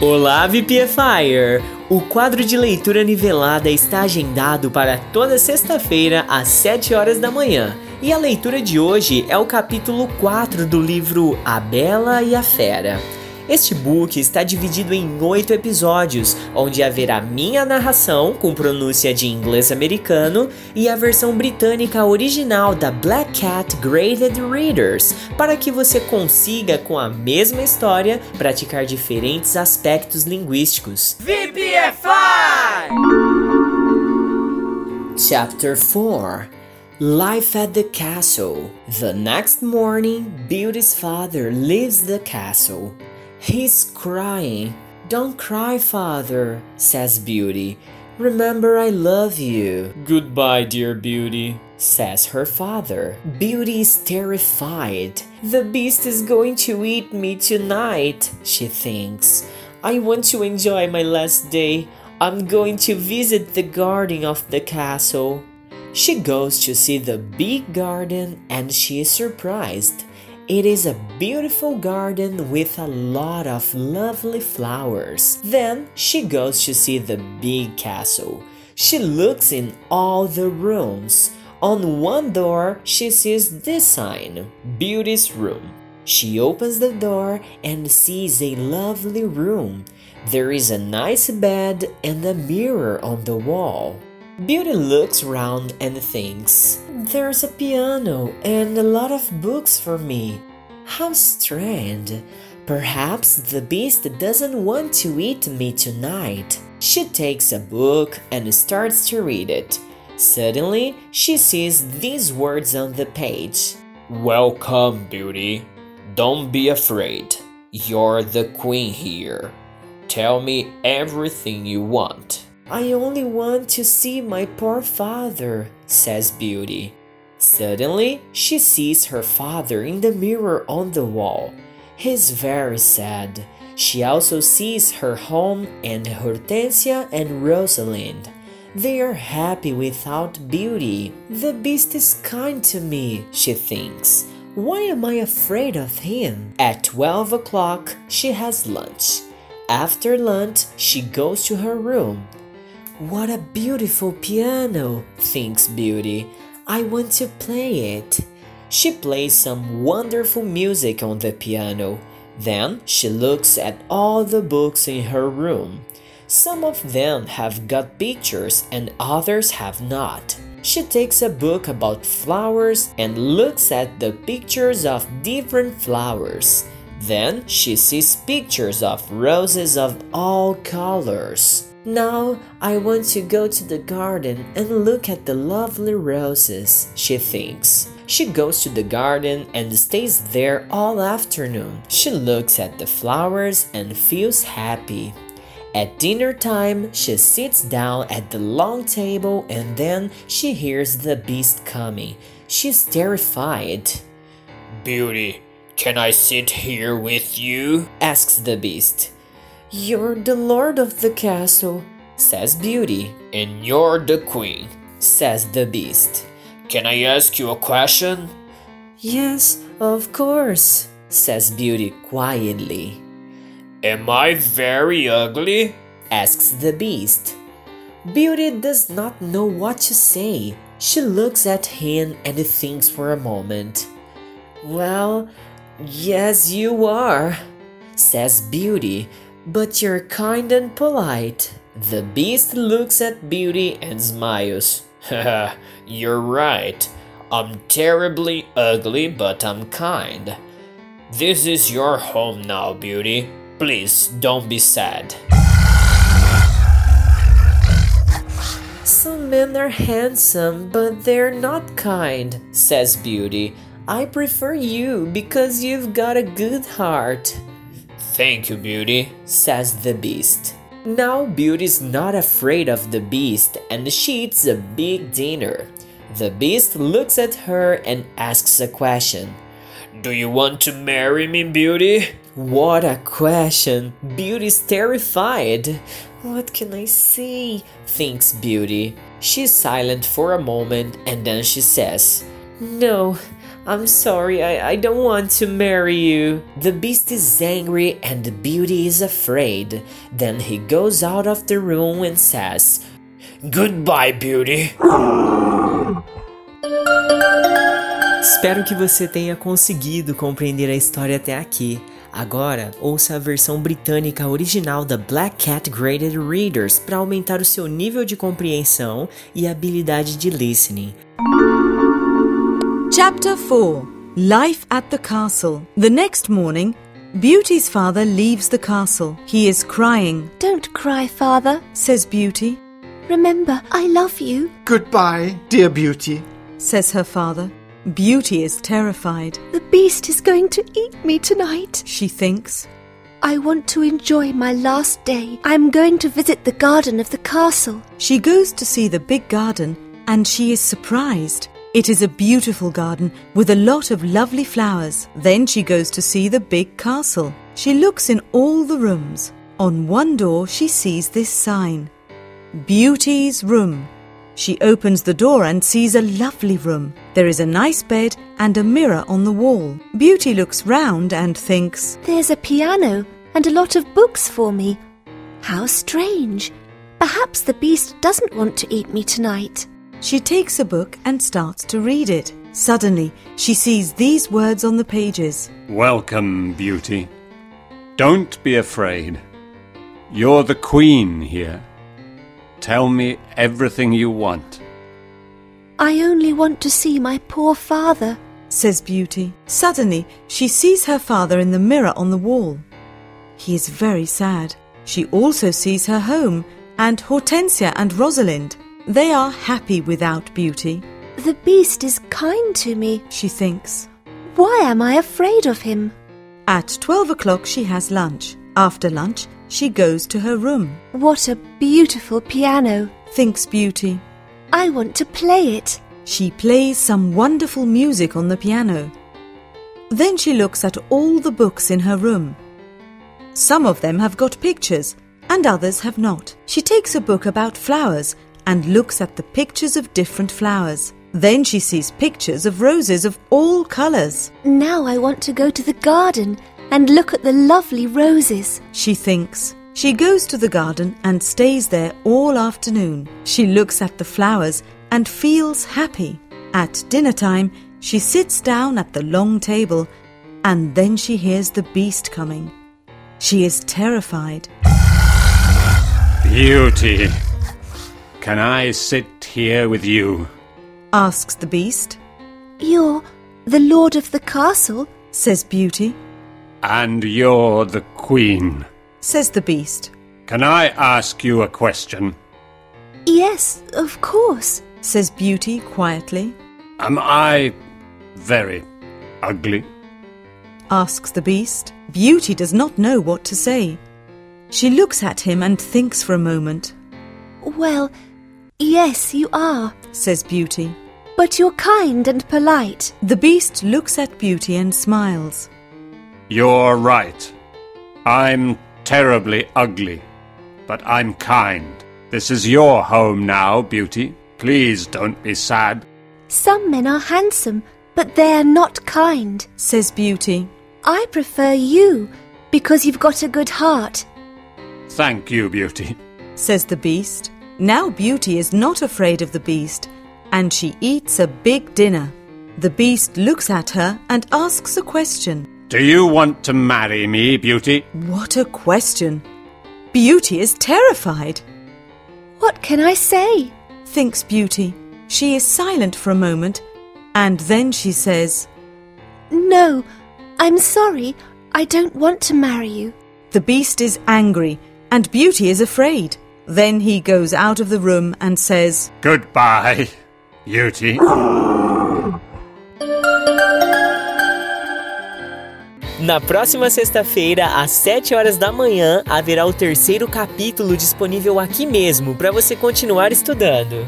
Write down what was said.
Olá, VPFire! O quadro de leitura nivelada está agendado para toda sexta-feira às 7 horas da manhã. E a leitura de hoje é o capítulo 4 do livro A Bela e a Fera. Este book está dividido em oito episódios, onde haverá minha narração com pronúncia de inglês americano e a versão britânica original da Black Cat Graded Readers, para que você consiga, com a mesma história, praticar diferentes aspectos linguísticos. VPFI! Chapter 4 Life at the Castle. The next morning, Beauty's father leaves the castle. He's crying. Don't cry, father, says Beauty. Remember, I love you. Goodbye, dear Beauty, says her father. Beauty is terrified. The beast is going to eat me tonight, she thinks. I want to enjoy my last day. I'm going to visit the garden of the castle. She goes to see the big garden and she is surprised. It is a beautiful garden with a lot of lovely flowers. Then she goes to see the big castle. She looks in all the rooms. On one door, she sees this sign Beauty's Room. She opens the door and sees a lovely room. There is a nice bed and a mirror on the wall. Beauty looks around and thinks, There's a piano and a lot of books for me. How strange. Perhaps the beast doesn't want to eat me tonight. She takes a book and starts to read it. Suddenly, she sees these words on the page Welcome, Beauty. Don't be afraid. You're the queen here. Tell me everything you want. I only want to see my poor father, says Beauty. Suddenly, she sees her father in the mirror on the wall. He's very sad. She also sees her home and Hortensia and Rosalind. They are happy without Beauty. The beast is kind to me, she thinks. Why am I afraid of him? At 12 o'clock, she has lunch. After lunch, she goes to her room. What a beautiful piano, thinks Beauty. I want to play it. She plays some wonderful music on the piano. Then she looks at all the books in her room. Some of them have got pictures and others have not. She takes a book about flowers and looks at the pictures of different flowers. Then she sees pictures of roses of all colors. Now I want to go to the garden and look at the lovely roses, she thinks. She goes to the garden and stays there all afternoon. She looks at the flowers and feels happy. At dinner time, she sits down at the long table and then she hears the beast coming. She's terrified. Beauty, can I sit here with you? asks the beast. You're the lord of the castle, says Beauty. And you're the queen, says the beast. Can I ask you a question? Yes, of course, says Beauty quietly. Am I very ugly? asks the beast. Beauty does not know what to say. She looks at him and thinks for a moment. Well, yes, you are, says Beauty, but you're kind and polite. The beast looks at Beauty and smiles. You're right. I'm terribly ugly, but I'm kind. This is your home now, Beauty. Please don't be sad. Some men are handsome, but they're not kind, says Beauty. I prefer you because you've got a good heart. Thank you, Beauty, says the beast. Now Beauty's not afraid of the beast and she eats a big dinner. The beast looks at her and asks a question. Do you want to marry me, Beauty? What a question! Beauty's terrified. What can I say? thinks Beauty. She's silent for a moment and then she says, No, I'm sorry, I, I don't want to marry you. The beast is angry and the beauty is afraid. Then he goes out of the room and says, Goodbye, beauty. Espero que você tenha conseguido compreender a história até aqui. Agora, ouça a versão britânica original da Black Cat Graded Readers para aumentar o seu nível de compreensão e habilidade de listening. Chapter 4 Life at the Castle. The next morning, Beauty's father leaves the castle. He is crying, Don't cry, father. says Beauty. Remember, I love you. Goodbye, dear Beauty. Says her father. Beauty is terrified. The beast is going to eat me tonight. She thinks. I want to enjoy my last day. I'm going to visit the garden of the castle. She goes to see the big garden and she is surprised. It is a beautiful garden with a lot of lovely flowers. Then she goes to see the big castle. She looks in all the rooms. On one door, she sees this sign Beauty's Room. She opens the door and sees a lovely room. There is a nice bed and a mirror on the wall. Beauty looks round and thinks, There's a piano and a lot of books for me. How strange. Perhaps the beast doesn't want to eat me tonight. She takes a book and starts to read it. Suddenly, she sees these words on the pages Welcome, Beauty. Don't be afraid. You're the queen here. Tell me everything you want. I only want to see my poor father. says Beauty. Suddenly, she sees her father in the mirror on the wall. He is very sad. She also sees her home and Hortensia and Rosalind. They are happy without Beauty, The beast is kind to me. she thinks. Why am I afraid of him? At 12 o'clock, she has lunch. After lunch, she goes to her room, What a beautiful piano. thinks Beauty. I want to play it. She plays some wonderful music on the piano. Then she looks at all the books in her room. Some of them have got pictures and others have not. She takes a book about flowers and looks at the pictures of different flowers. Then she sees pictures of roses of all colours. Now I want to go to the garden and look at the lovely roses. She thinks. She goes to the garden and stays there all afternoon. She looks at the flowers and feels happy. At dinner time, she sits down at the long table and then she hears the beast coming. She is terrified. Beauty. Can I sit here with you? Asks the beast, You're the lord of the castle? says Beauty, And you're the queen. says the beast, Can I ask you a question? Yes, of course. says Beauty quietly, Am I very ugly? asks the beast. Beauty does not know what to say. She looks at him and thinks for a moment, Well, yes, you are. says Beauty. But you're kind and polite. The beast looks at Beauty and smiles. You're right. I'm terribly ugly, but I'm kind. This is your home now, Beauty. Please don't be sad. Some men are handsome, but they're not kind. says Beauty. I prefer you because you've got a good heart. Thank you, Beauty. says the beast. Now Beauty is not afraid of the beast, and she eats a big dinner. The beast looks at her and asks a question. Do you want to marry me, Beauty? What a question! Beauty is terrified, What can I say? thinks Beauty. She is silent for a moment, and then she says, No, I'm sorry. I don't want to marry you. The beast is angry, and Beauty is afraid. Then he goes out of the room and says, Goodbye, Beauty. Na próxima sexta-feira, às 7 horas da manhã, haverá o terceiro capítulo disponível aqui mesmo para você continuar estudando.